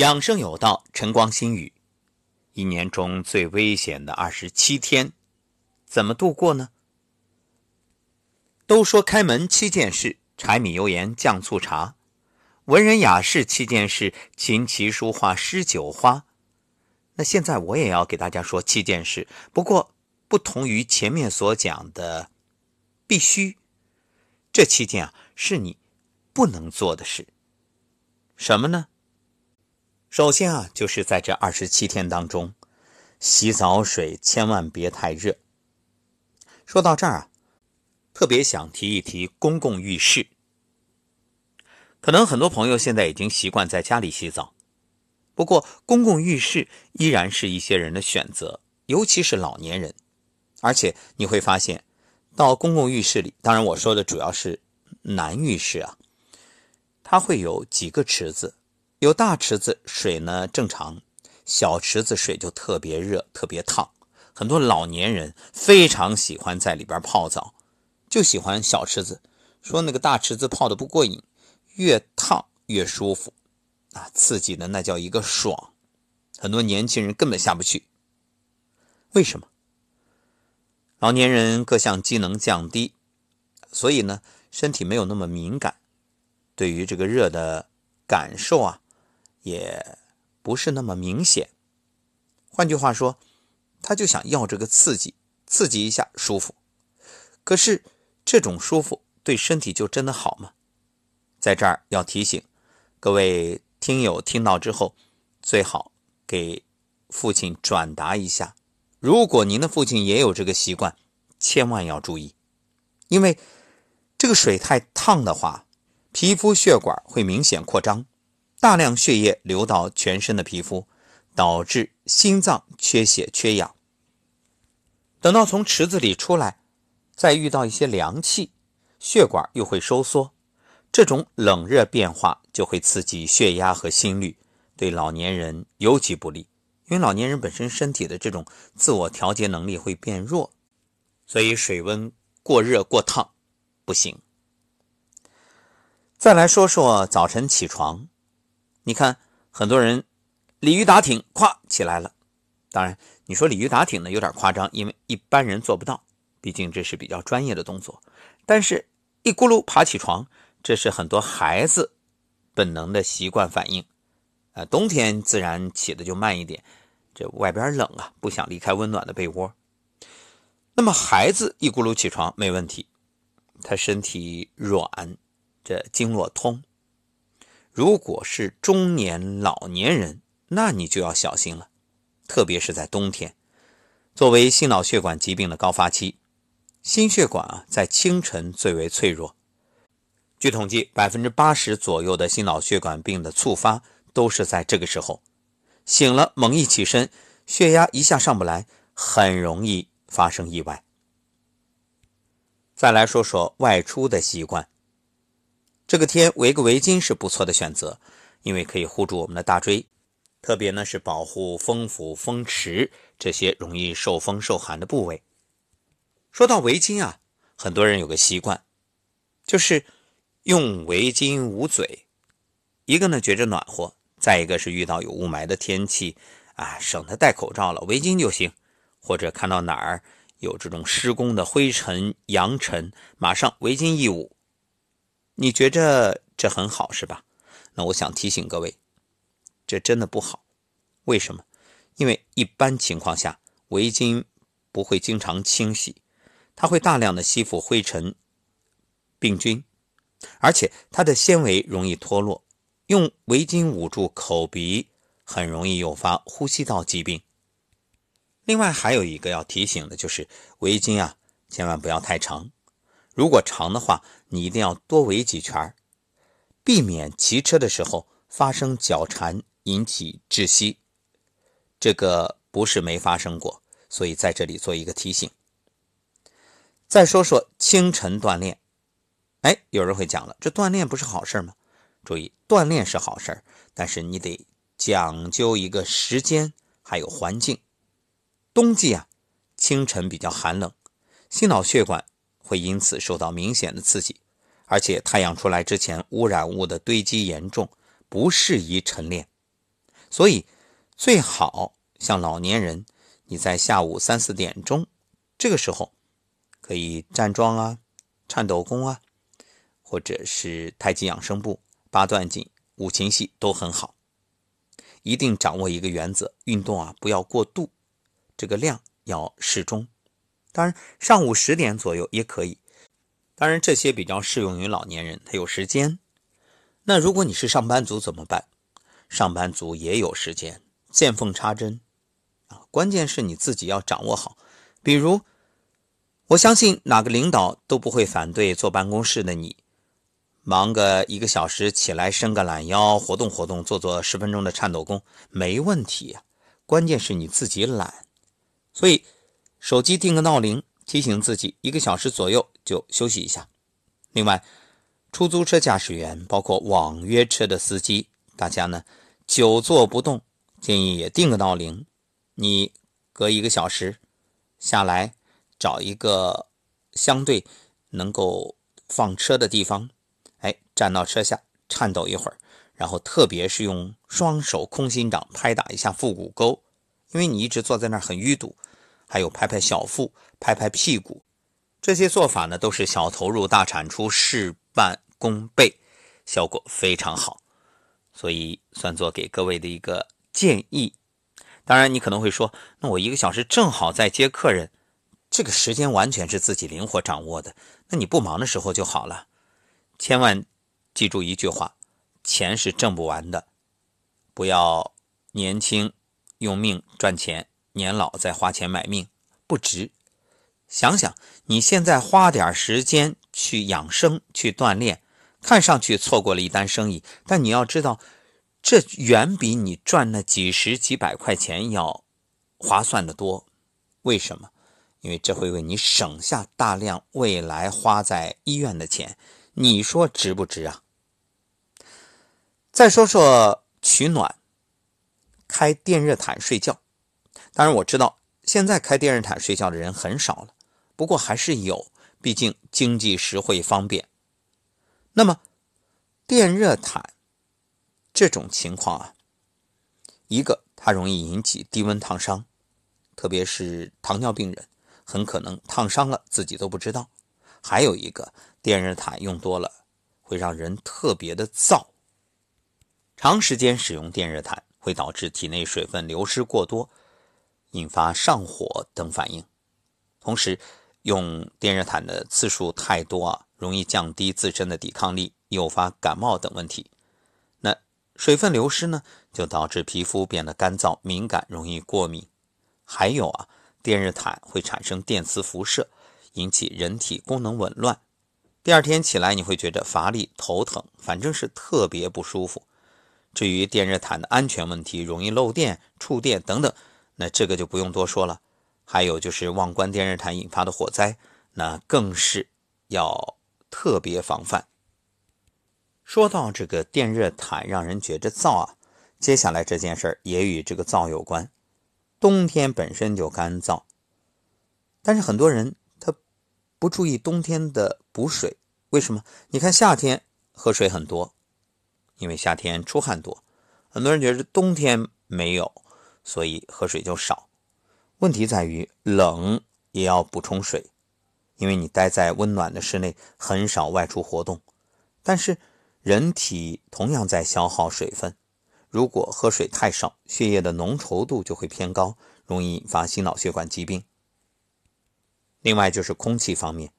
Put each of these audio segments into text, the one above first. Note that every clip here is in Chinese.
养生有道，晨光心语。一年中最危险的二十七天，怎么度过呢？都说开门七件事：柴米油盐酱醋茶；文人雅士七件事：琴棋书画诗酒花。那现在我也要给大家说七件事，不过不同于前面所讲的必须，这七件啊是你不能做的事。什么呢？首先啊，就是在这二十七天当中，洗澡水千万别太热。说到这儿啊，特别想提一提公共浴室。可能很多朋友现在已经习惯在家里洗澡，不过公共浴室依然是一些人的选择，尤其是老年人。而且你会发现，到公共浴室里，当然我说的主要是男浴室啊，它会有几个池子。有大池子水呢正常，小池子水就特别热、特别烫。很多老年人非常喜欢在里边泡澡，就喜欢小池子，说那个大池子泡的不过瘾，越烫越舒服，啊，刺激的那叫一个爽。很多年轻人根本下不去，为什么？老年人各项机能降低，所以呢，身体没有那么敏感，对于这个热的感受啊。也不是那么明显。换句话说，他就想要这个刺激，刺激一下舒服。可是这种舒服对身体就真的好吗？在这儿要提醒各位听友，听到之后最好给父亲转达一下。如果您的父亲也有这个习惯，千万要注意，因为这个水太烫的话，皮肤血管会明显扩张。大量血液流到全身的皮肤，导致心脏缺血缺氧。等到从池子里出来，再遇到一些凉气，血管又会收缩，这种冷热变化就会刺激血压和心率，对老年人尤其不利。因为老年人本身身体的这种自我调节能力会变弱，所以水温过热过烫不行。再来说说早晨起床。你看，很多人鲤鱼打挺，咵起来了。当然，你说鲤鱼打挺呢，有点夸张，因为一般人做不到，毕竟这是比较专业的动作。但是，一咕噜爬起床，这是很多孩子本能的习惯反应。呃，冬天自然起的就慢一点，这外边冷啊，不想离开温暖的被窝。那么，孩子一咕噜起床没问题，他身体软，这经络通。如果是中年老年人，那你就要小心了，特别是在冬天。作为心脑血管疾病的高发期，心血管啊在清晨最为脆弱。据统计，百分之八十左右的心脑血管病的猝发都是在这个时候。醒了猛一起身，血压一下上不来，很容易发生意外。再来说说外出的习惯。这个天围个围巾是不错的选择，因为可以护住我们的大椎，特别呢是保护风府、风池这些容易受风受寒的部位。说到围巾啊，很多人有个习惯，就是用围巾捂嘴。一个呢觉着暖和，再一个是遇到有雾霾的天气啊，省得戴口罩了，围巾就行。或者看到哪儿有这种施工的灰尘、扬尘，马上围巾一捂。你觉着这很好是吧？那我想提醒各位，这真的不好。为什么？因为一般情况下，围巾不会经常清洗，它会大量的吸附灰尘、病菌，而且它的纤维容易脱落。用围巾捂住口鼻，很容易诱发呼吸道疾病。另外还有一个要提醒的就是，围巾啊，千万不要太长。如果长的话，你一定要多围几圈避免骑车的时候发生脚缠引起窒息。这个不是没发生过，所以在这里做一个提醒。再说说清晨锻炼，哎，有人会讲了，这锻炼不是好事吗？注意，锻炼是好事但是你得讲究一个时间还有环境。冬季啊，清晨比较寒冷，心脑血管。会因此受到明显的刺激，而且太阳出来之前，污染物的堆积严重，不适宜晨练。所以最好像老年人，你在下午三四点钟这个时候可以站桩啊、颤抖功啊，或者是太极养生步、八段锦、五禽戏都很好。一定掌握一个原则：运动啊不要过度，这个量要适中。当然，上午十点左右也可以。当然，这些比较适用于老年人，他有时间。那如果你是上班族怎么办？上班族也有时间，见缝插针啊。关键是你自己要掌握好。比如，我相信哪个领导都不会反对坐办公室的你，忙个一个小时起来伸个懒腰，活动活动，做做十分钟的颤抖功，没问题。关键是你自己懒，所以手机定个闹铃。提醒自己一个小时左右就休息一下。另外，出租车驾驶员包括网约车的司机，大家呢久坐不动，建议也定个闹铃。你隔一个小时下来，找一个相对能够放车的地方，哎，站到车下颤抖一会儿，然后特别是用双手空心掌拍打一下腹股沟，因为你一直坐在那儿很淤堵。还有拍拍小腹、拍拍屁股，这些做法呢都是小投入大产出，事半功倍，效果非常好，所以算作给各位的一个建议。当然，你可能会说，那我一个小时正好在接客人，这个时间完全是自己灵活掌握的，那你不忙的时候就好了。千万记住一句话：钱是挣不完的，不要年轻用命赚钱。年老再花钱买命不值，想想你现在花点时间去养生、去锻炼，看上去错过了一单生意，但你要知道，这远比你赚那几十几百块钱要划算的多。为什么？因为这会为你省下大量未来花在医院的钱，你说值不值啊？再说说取暖，开电热毯睡觉。当然我知道，现在开电热毯睡觉的人很少了，不过还是有，毕竟经济实惠方便。那么，电热毯这种情况啊，一个它容易引起低温烫伤，特别是糖尿病人，很可能烫伤了自己都不知道；还有一个，电热毯用多了会让人特别的燥，长时间使用电热毯会导致体内水分流失过多。引发上火等反应，同时用电热毯的次数太多啊，容易降低自身的抵抗力，诱发感冒等问题。那水分流失呢，就导致皮肤变得干燥、敏感，容易过敏。还有啊，电热毯会产生电磁辐射，引起人体功能紊乱。第二天起来你会觉得乏力、头疼，反正是特别不舒服。至于电热毯的安全问题，容易漏电、触电等等。那这个就不用多说了，还有就是忘关电热毯引发的火灾，那更是要特别防范。说到这个电热毯让人觉着燥啊，接下来这件事儿也与这个燥有关。冬天本身就干燥，但是很多人他不注意冬天的补水，为什么？你看夏天喝水很多，因为夏天出汗多，很多人觉得冬天没有。所以喝水就少，问题在于冷也要补充水，因为你待在温暖的室内，很少外出活动。但是人体同样在消耗水分，如果喝水太少，血液的浓稠度就会偏高，容易引发心脑血管疾病。另外就是空气方面，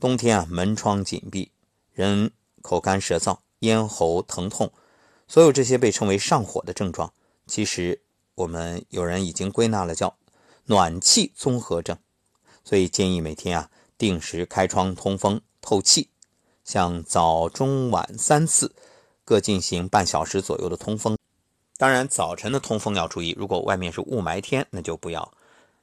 冬天啊门窗紧闭，人口干舌燥、咽喉疼痛，所有这些被称为上火的症状，其实。我们有人已经归纳了叫暖气综合症，所以建议每天啊定时开窗通风透气，像早中晚三次各进行半小时左右的通风。当然早晨的通风要注意，如果外面是雾霾天那就不要。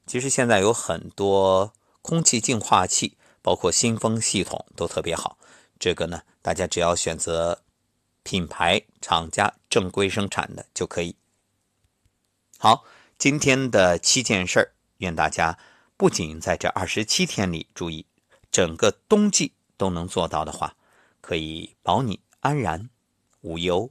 其实现在有很多空气净化器，包括新风系统都特别好。这个呢，大家只要选择品牌厂家正规生产的就可以。好，今天的七件事儿，愿大家不仅在这二十七天里注意，整个冬季都能做到的话，可以保你安然无忧。